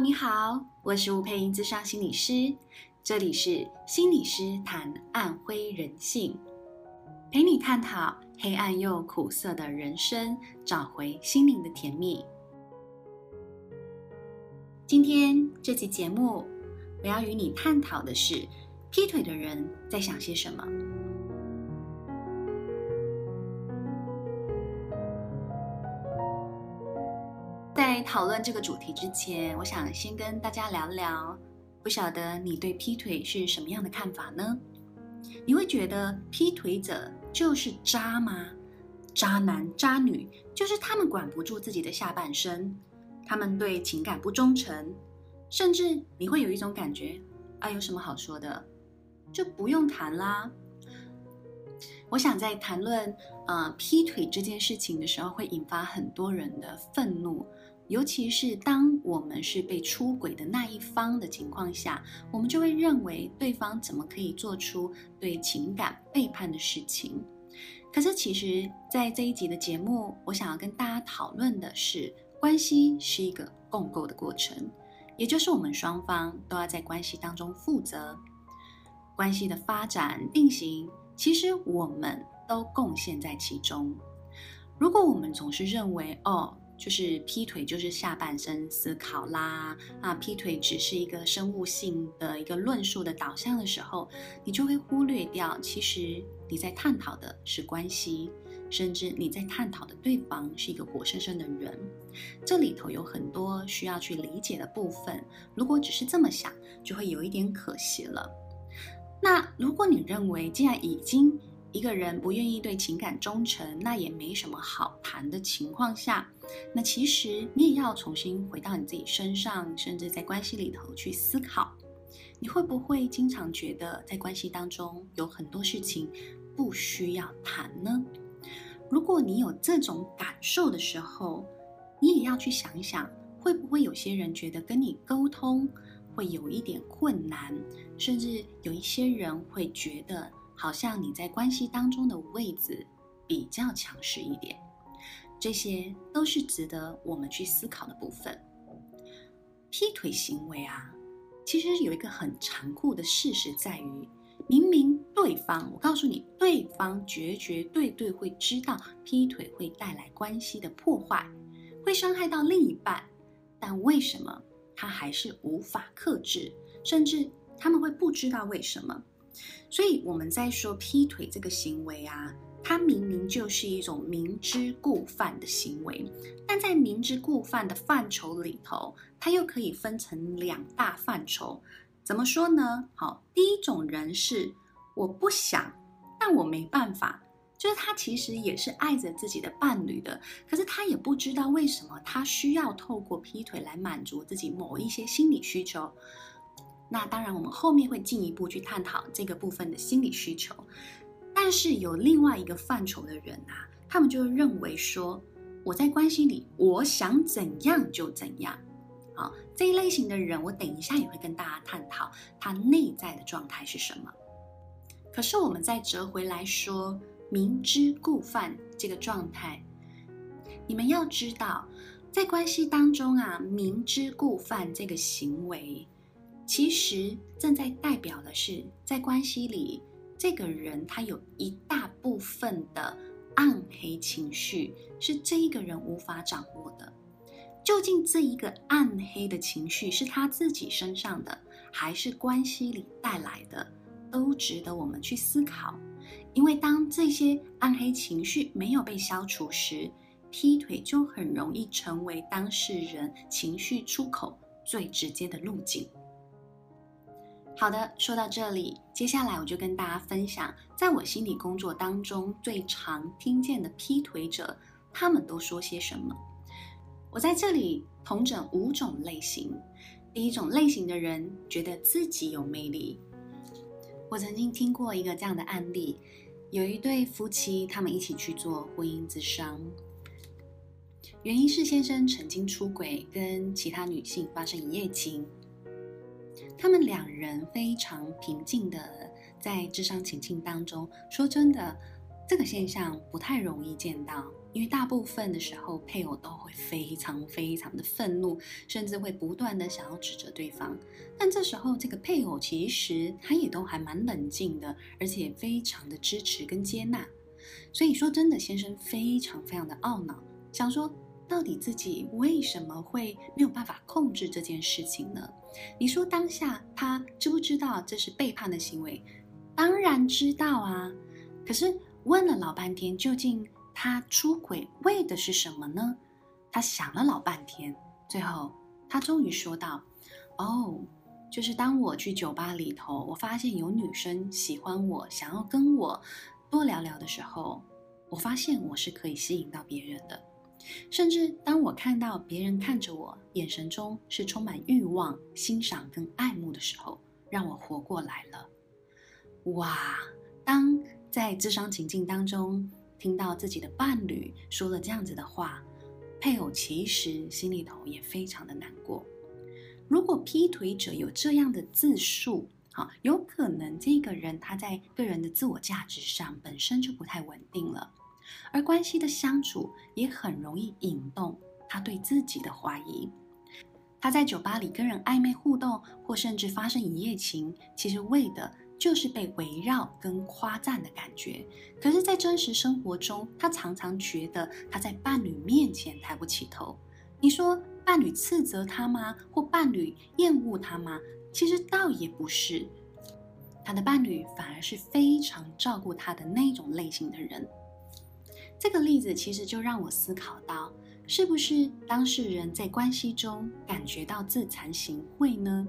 你好，我是吴姵莹，咨商心理师，这里是心理师谈暗灰人性，陪你探讨黑暗又苦涩的人生，找回心灵的甜蜜。今天这期节目，我要与你探讨的是，劈腿的人在想些什么。在讨论这个主题之前，我想先跟大家聊聊，不晓得你对劈腿是什么样的看法呢？你会觉得劈腿者就是渣吗？渣男渣女就是他们管不住自己的下半身，他们对情感不忠诚，甚至你会有一种感觉啊，有什么好说的，就不用谈啦。我想在谈论呃劈腿这件事情的时候，会引发很多人的愤怒。尤其是当我们是被出轨的那一方的情况下，我们就会认为对方怎么可以做出对情感背叛的事情。可是，其实，在这一集的节目，我想要跟大家讨论的是，关系是一个共构的过程，也就是我们双方都要在关系当中负责关系的发展定型。其实，我们都贡献在其中。如果我们总是认为，哦，就是劈腿，就是下半身思考啦啊！劈腿只是一个生物性的一个论述的导向的时候，你就会忽略掉，其实你在探讨的是关系，甚至你在探讨的对方是一个活生生的人。这里头有很多需要去理解的部分。如果只是这么想，就会有一点可惜了。那如果你认为，既然已经一个人不愿意对情感忠诚，那也没什么好谈的情况下，那其实你也要重新回到你自己身上，甚至在关系里头去思考，你会不会经常觉得在关系当中有很多事情不需要谈呢？如果你有这种感受的时候，你也要去想一想，会不会有些人觉得跟你沟通会有一点困难，甚至有一些人会觉得。好像你在关系当中的位置比较强势一点，这些都是值得我们去思考的部分。劈腿行为啊，其实有一个很残酷的事实在于，明明对方，我告诉你，对方绝绝对对会知道劈腿会带来关系的破坏，会伤害到另一半，但为什么他还是无法克制，甚至他们会不知道为什么？所以我们在说劈腿这个行为啊，它明明就是一种明知故犯的行为，但在明知故犯的范畴里头，它又可以分成两大范畴。怎么说呢？好，第一种人是我不想，但我没办法，就是他其实也是爱着自己的伴侣的，可是他也不知道为什么他需要透过劈腿来满足自己某一些心理需求。那当然，我们后面会进一步去探讨这个部分的心理需求。但是有另外一个范畴的人啊，他们就认为说，我在关系里，我想怎样就怎样。好，这一类型的人，我等一下也会跟大家探讨他内在的状态是什么。可是我们再折回来说，明知故犯这个状态，你们要知道，在关系当中啊，明知故犯这个行为。其实正在代表的是，在关系里，这个人他有一大部分的暗黑情绪是这一个人无法掌握的。究竟这一个暗黑的情绪是他自己身上的，还是关系里带来的，都值得我们去思考。因为当这些暗黑情绪没有被消除时，劈腿就很容易成为当事人情绪出口最直接的路径。好的，说到这里，接下来我就跟大家分享，在我心理工作当中最常听见的劈腿者，他们都说些什么。我在这里统整五种类型。第一种类型的人觉得自己有魅力。我曾经听过一个这样的案例，有一对夫妻，他们一起去做婚姻咨商，原因是先生曾经出轨，跟其他女性发生一夜情。他们两人非常平静的在智商情境当中，说真的，这个现象不太容易见到，因为大部分的时候配偶都会非常非常的愤怒，甚至会不断的想要指责对方。但这时候这个配偶其实他也都还蛮冷静的，而且非常的支持跟接纳。所以说真的，先生非常非常的懊恼，想说到底自己为什么会没有办法控制这件事情呢？你说当下他知不知道这是背叛的行为？当然知道啊，可是。问了老半天，究竟他出轨为的是什么呢？他想了老半天，最后他终于说道：“哦，就是当我去酒吧里头，我发现有女生喜欢我，想要跟我多聊聊的时候，我发现我是可以吸引到别人的。甚至当我看到别人看着我，眼神中是充满欲望、欣赏跟爱慕的时候，让我活过来了。哇，当。”在智商情境当中，听到自己的伴侣说了这样子的话，配偶其实心里头也非常的难过。如果劈腿者有这样的自述，哈，有可能这个人他在个人的自我价值上本身就不太稳定了，而关系的相处也很容易引动他对自己的怀疑。他在酒吧里跟人暧昧互动，或甚至发生一夜情，其实为的。就是被围绕跟夸赞的感觉，可是，在真实生活中，他常常觉得他在伴侣面前抬不起头。你说伴侣斥责他吗？或伴侣厌恶他吗？其实倒也不是，他的伴侣反而是非常照顾他的那种类型的人。这个例子其实就让我思考到，是不是当事人在关系中感觉到自惭形秽呢？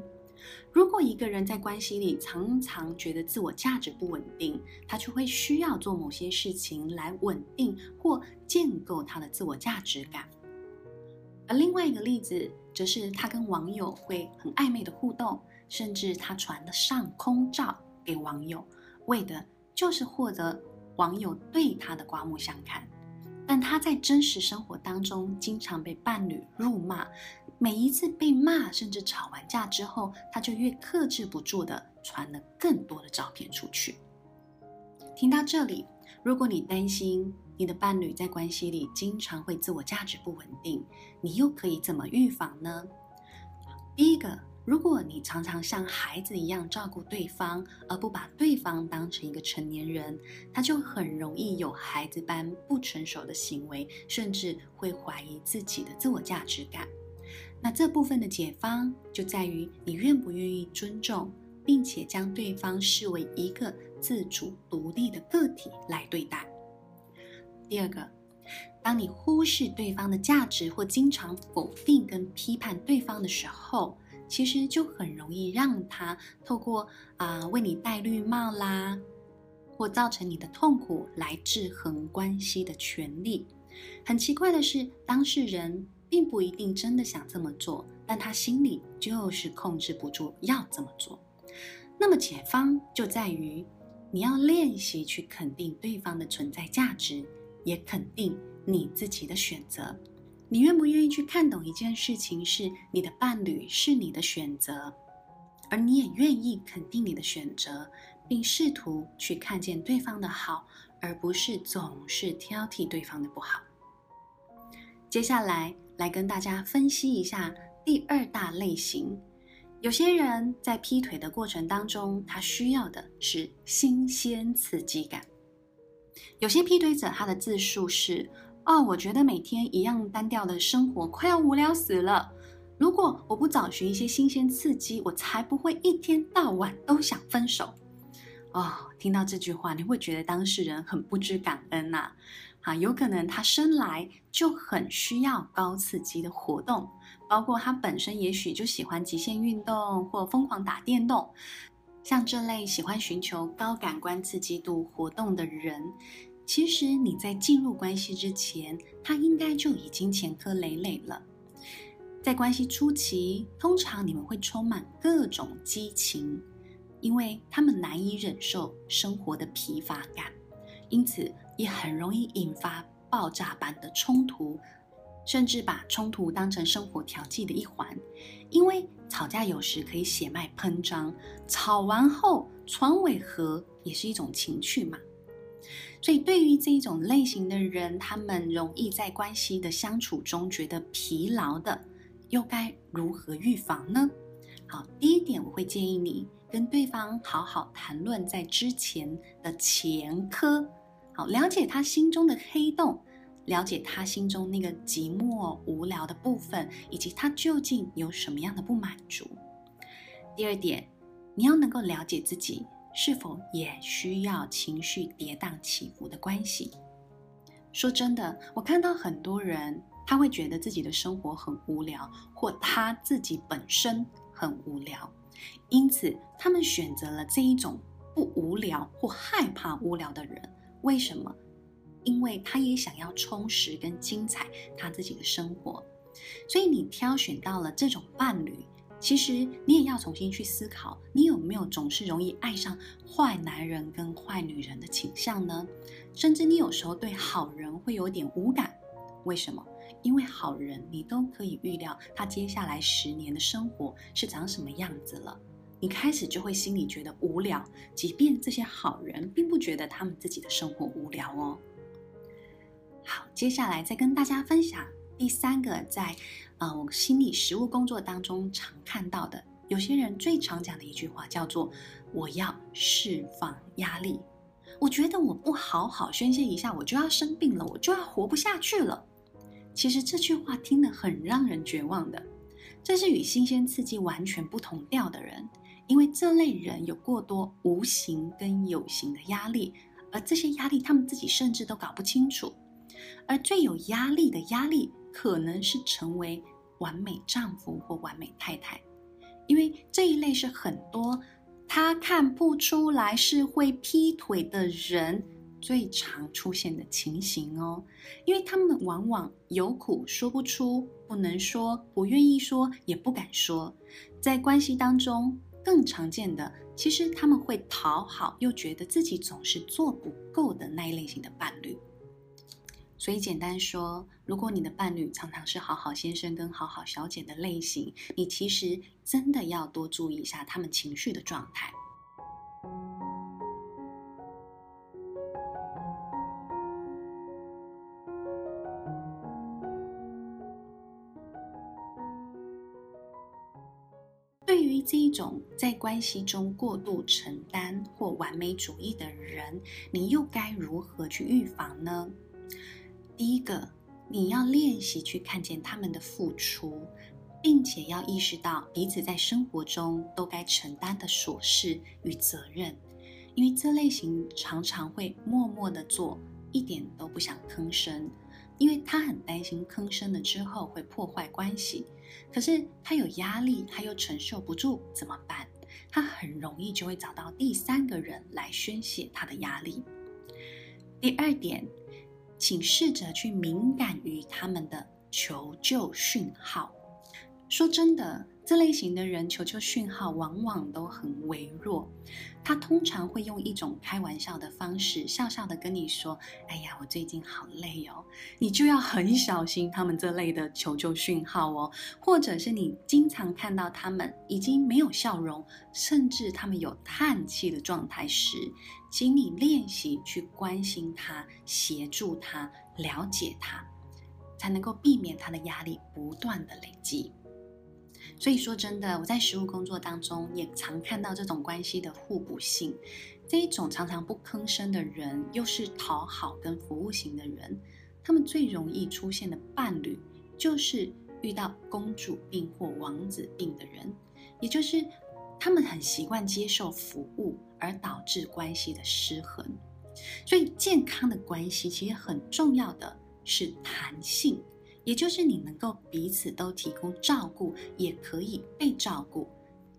如果一个人在关系里常常觉得自我价值不稳定，他就会需要做某些事情来稳定或建构他的自我价值感。而另外一个例子，则是他跟网友会很暧昧的互动，甚至他传了上空照给网友，为的就是获得网友对他的刮目相看。但他在真实生活当中，经常被伴侣辱骂。每一次被骂，甚至吵完架之后，他就越克制不住地传了更多的照片出去。听到这里，如果你担心你的伴侣在关系里经常会自我价值不稳定，你又可以怎么预防呢？第一个，如果你常常像孩子一样照顾对方，而不把对方当成一个成年人，他就很容易有孩子般不成熟的行为，甚至会怀疑自己的自我价值感。那这部分的解方就在于你愿不愿意尊重，并且将对方视为一个自主独立的个体来对待。第二个，当你忽视对方的价值或经常否定跟批判对方的时候，其实就很容易让他透过啊、为你戴绿帽啦，或造成你的痛苦来制衡关系的权利。很奇怪的是，当事人。并不一定真的想这么做，但他心里就是控制不住要这么做。那么解方就在于，你要练习去肯定对方的存在价值，也肯定你自己的选择。你愿不愿意去看懂一件事情是你的伴侣是你的选择，而你也愿意肯定你的选择，并试图去看见对方的好，而不是总是挑剔对方的不好。接下来。来跟大家分析一下第二大类型。有些人在劈腿的过程当中，他需要的是新鲜刺激感。有些劈腿者他的自述是：哦，我觉得每天一样单调的生活快要无聊死了。如果我不找寻一些新鲜刺激，我才不会一天到晚都想分手。哦，听到这句话，你会觉得当事人很不知感恩呐。啊，有可能他生来就很需要高刺激的活动，包括他本身也许就喜欢极限运动或疯狂打电动。像这类喜欢寻求高感官刺激度活动的人，其实你在进入关系之前，他应该就已经前科累累了。在关系初期，通常你们会充满各种激情，因为他们难以忍受生活的疲乏感，因此，也很容易引发爆炸般的冲突，甚至把冲突当成生活调剂的一环。因为吵架有时可以血脉喷张，吵完后床尾和也是一种情趣嘛。所以，对于这一种类型的人，他们容易在关系的相处中觉得疲劳的，又该如何预防呢？好，第一点，我会建议你跟对方好好谈论在之前的前科，好，了解他心中的黑洞，了解他心中那个寂寞无聊的部分，以及他究竟有什么样的不满足。第二点，你要能够了解自己。是否也需要情绪跌宕起伏的关系？说真的，我看到很多人，他会觉得自己的生活很无聊，或他自己本身很无聊，因此他们选择了这一种不无聊或害怕无聊的人。为什么？因为他也想要充实跟精彩他自己的生活，所以你挑选到了这种伴侣。其实你也要重新去思考，你有没有总是容易爱上坏男人跟坏女人的倾向呢？甚至你有时候对好人会有点无感，为什么？因为好人你都可以预料他接下来十年的生活是长什么样子了，你开始就会心里觉得无聊，即便这些好人并不觉得他们自己的生活无聊哦。好，接下来再跟大家分享第三个在。啊，我心理实务工作当中常看到的，有些人最常讲的一句话叫做“我要释放压力”。我觉得我不好好宣泄一下，我就要生病了，我就要活不下去了。其实这句话听得很让人绝望的，这是与新鲜刺激完全不同调的人，因为这类人有过多无形跟有形的压力，而这些压力他们自己甚至都搞不清楚。而最有压力的压力，可能是成为完美丈夫或完美太太，因为这一类是很多他看不出来是会劈腿的人最常出现的情形哦。因为他们往往有苦说不出，不能说，不愿意说，也不敢说。在关系当中更常见的，其实他们会讨好，又觉得自己总是做不够的那一类型的伴侣。所以简单说，如果你的伴侣常常是好好先生跟好好小姐的类型，你其实真的要多注意一下他们情绪的状态。对于这一种在关系中过度承担或完美主义的人，你又该如何去预防呢？第一个，你要练习去看见他们的付出，并且要意识到彼此在生活中都该承担的琐事与责任，因为这类型常常会默默的做，一点都不想吭声，因为他很担心吭声了之后会破坏关系。可是他有压力，他又承受不住，怎么办？他很容易就会找到第三个人来宣泄他的压力。第二点。请试着去敏感于他们的求救讯号。说真的，这类型的人求救讯号往往都很微弱。他通常会用一种开玩笑的方式，笑笑的跟你说：“哎呀，我最近好累哦。”你就要很小心他们这类的求救讯号哦。或者是你经常看到他们已经没有笑容，甚至他们有叹气的状态时，请你练习去关心他、协助他、了解他，才能够避免他的压力不断的累积。所以说真的，我在实务工作当中也常看到这种关系的互补性。这一种常常不吭声的人，又是讨好跟服务型的人，他们最容易出现的伴侣，就是遇到公主病或王子病的人，也就是。他们很习惯接受服务，而导致关系的失衡。所以，健康的关系其实很重要的是弹性，也就是你能够彼此都提供照顾，也可以被照顾，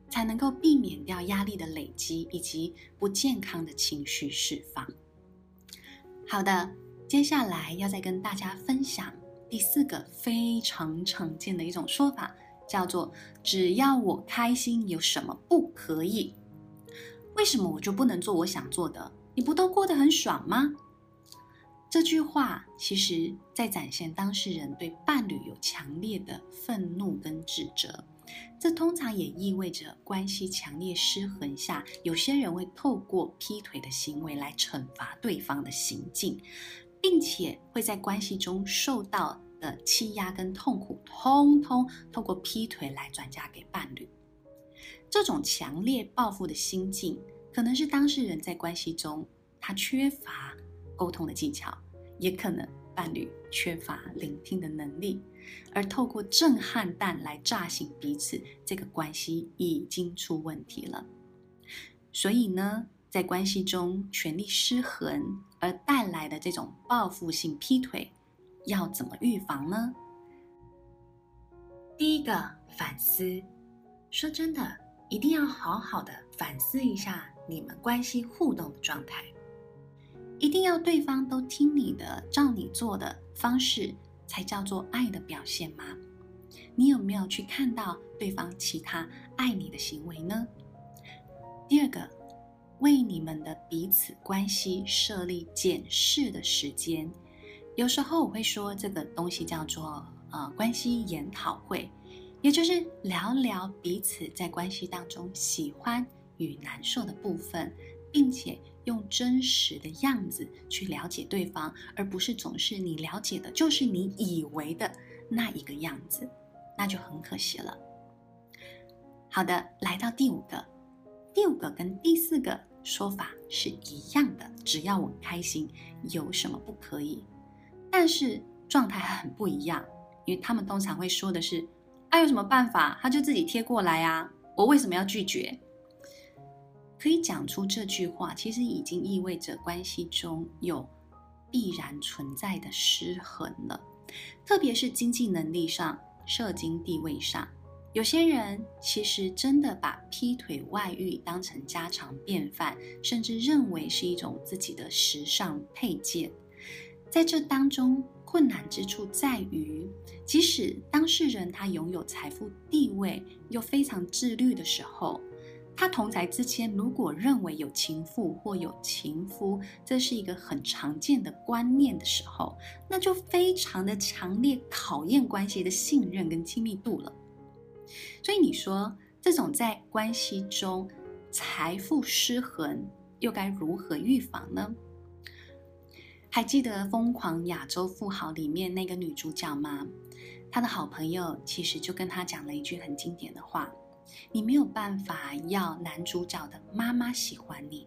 才能够避免掉压力的累积以及不健康的情绪释放。好的，接下来要再跟大家分享第四个非常常见的一种说法。叫做只要我开心，有什么不可以？为什么我就不能做我想做的？你不都过得很爽吗？这句话其实在展现当事人对伴侣有强烈的愤怒跟指责，这通常也意味着关系强烈失衡下，有些人会透过劈腿的行为来惩罚对方的行径，并且会在关系中受到的欺压跟痛苦，通通透过劈腿来转嫁给伴侣。这种强烈报复的心境，可能是当事人在关系中他缺乏沟通的技巧，也可能伴侣缺乏聆听的能力。而透过震撼弹来炸醒彼此，这个关系已经出问题了。所以呢，在关系中权力失衡而带来的这种报复性劈腿，要怎么预防呢？第一个，反思。说真的，一定要好好的反思一下你们关系互动的状态。一定要对方都听你的，照你做的方式。才叫做爱的表现吗？你有没有去看到对方其他爱你的行为呢？第二个，为你们的彼此关系设立检视的时间。有时候我会说这个东西叫做呃关系研讨会，也就是聊聊彼此在关系当中喜欢与难受的部分，并且。用真实的样子去了解对方，而不是总是你了解的就是你以为的那一个样子，那就很可惜了。好的，来到第五个，第五个跟第四个说法是一样的，只要我开心，有什么不可以？但是状态很不一样，因为他们通常会说的是：“啊，有什么办法？他就自己贴过来啊，我为什么要拒绝？”可以讲出这句话，其实已经意味着关系中有必然存在的失衡了。特别是经济能力上、社经地位上，有些人其实真的把劈腿、外遇当成家常便饭，甚至认为是一种自己的时尚配件。在这当中，困难之处在于，即使当事人他拥有财富地位，又非常自律的时候。他同财之间，如果认为有情妇或有情夫，这是一个很常见的观念的时候，那就非常的强烈考验关系的信任跟亲密度了。所以你说，这种在关系中财富失衡，又该如何预防呢？还记得《疯狂亚洲富豪》里面那个女主角吗？她的好朋友其实就跟她讲了一句很经典的话。你没有办法要男主角的妈妈喜欢你，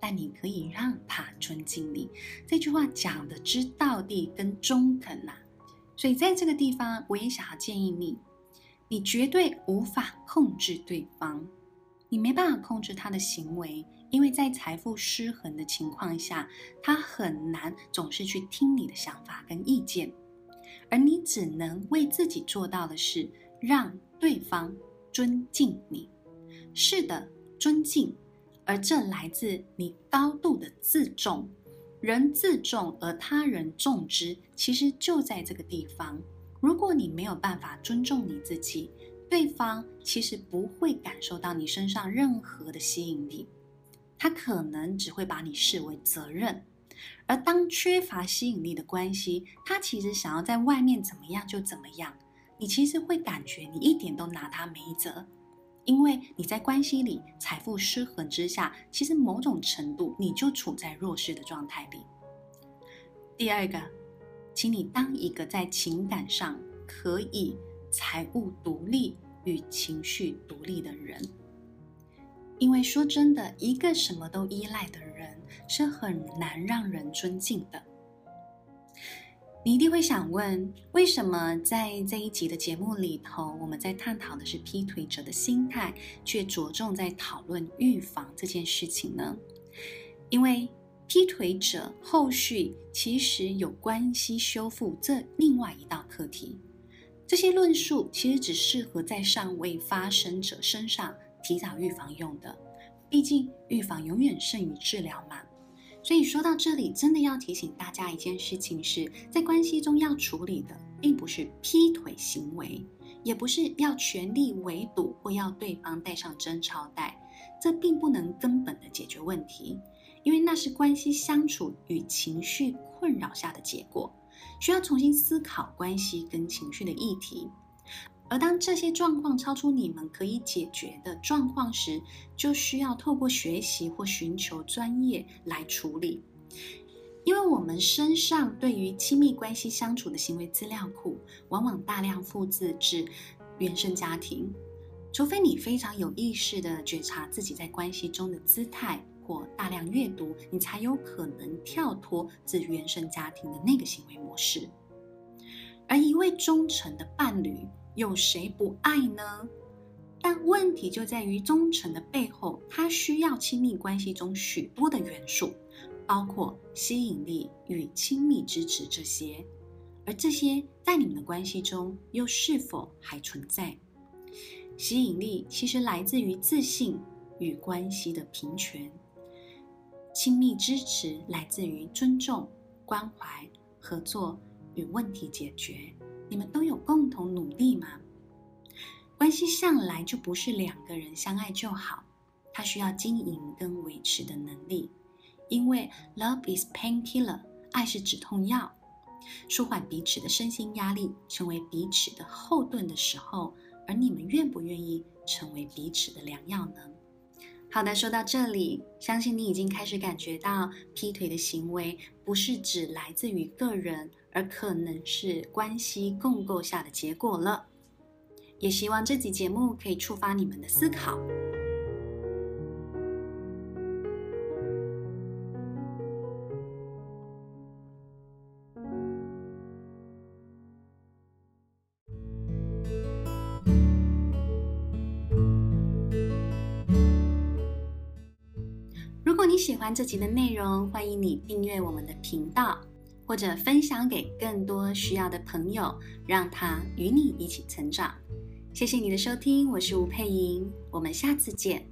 但你可以让她尊敬你。这句话讲的之道地跟中肯呐、啊，所以在这个地方，我也想要建议你，你绝对无法控制对方，你没办法控制他的行为，因为在财富失衡的情况下，他很难总是去听你的想法跟意见，而你只能为自己做到的是让对方。尊敬你，是的，尊敬，而这来自你高度的自重。人自重而他人重之，其实就在这个地方。如果你没有办法尊重你自己，对方其实不会感受到你身上任何的吸引力，他可能只会把你视为责任。而当缺乏吸引力的关系，他其实想要在外面怎么样就怎么样。你其实会感觉你一点都拿他没辙，因为你在关系里财富失衡之下，其实某种程度你就处在弱势的状态里。第二个，请你当一个在情感上可以财务独立与情绪独立的人，因为说真的，一个什么都依赖的人是很难让人尊敬的。你一定会想问，为什么在这一集的节目里头，我们在探讨的是劈腿者的心态，却着重在讨论预防这件事情呢？因为劈腿者后续其实有关系修复这另外一道课题，这些论述其实只适合在尚未发生者身上提早预防用的，毕竟预防永远胜于治疗嘛。所以说到这里，真的要提醒大家一件事情是，在关系中要处理的，并不是劈腿行为，也不是要全力围堵或要对方戴上贞操带，这并不能根本的解决问题，因为那是关系相处与情绪困扰下的结果，需要重新思考关系跟情绪的议题。而当这些状况超出你们可以解决的状况时，就需要透过学习或寻求专业来处理。因为我们身上对于亲密关系相处的行为资料库，往往大量复制至原生家庭，除非你非常有意识地觉察自己在关系中的姿态，或大量阅读，你才有可能跳脱自原生家庭的那个行为模式。而一位忠诚的伴侣，有谁不爱呢？但问题就在于忠诚的背后，它需要亲密关系中许多的元素，包括吸引力与亲密支持这些。而这些在你们的关系中又是否还存在？吸引力其实来自于自信与关系的平权，亲密支持来自于尊重、关怀、合作与问题解决。向来就不是两个人相爱就好，它需要经营跟维持的能力。因为 love is painkiller，爱是止痛药，舒缓彼此的身心压力，成为彼此的后盾的时候，而你们愿不愿意成为彼此的良药呢？好的，说到这里，相信你已经开始感觉到劈腿的行为不是只来自于个人。而可能是关系共构下的结果了，也希望这集节目可以触发你们的思考。如果你喜欢这集的内容，欢迎你订阅我们的频道。或者分享给更多需要的朋友，让他与你一起成长。谢谢你的收听，我是吴佩莹，我们下次见。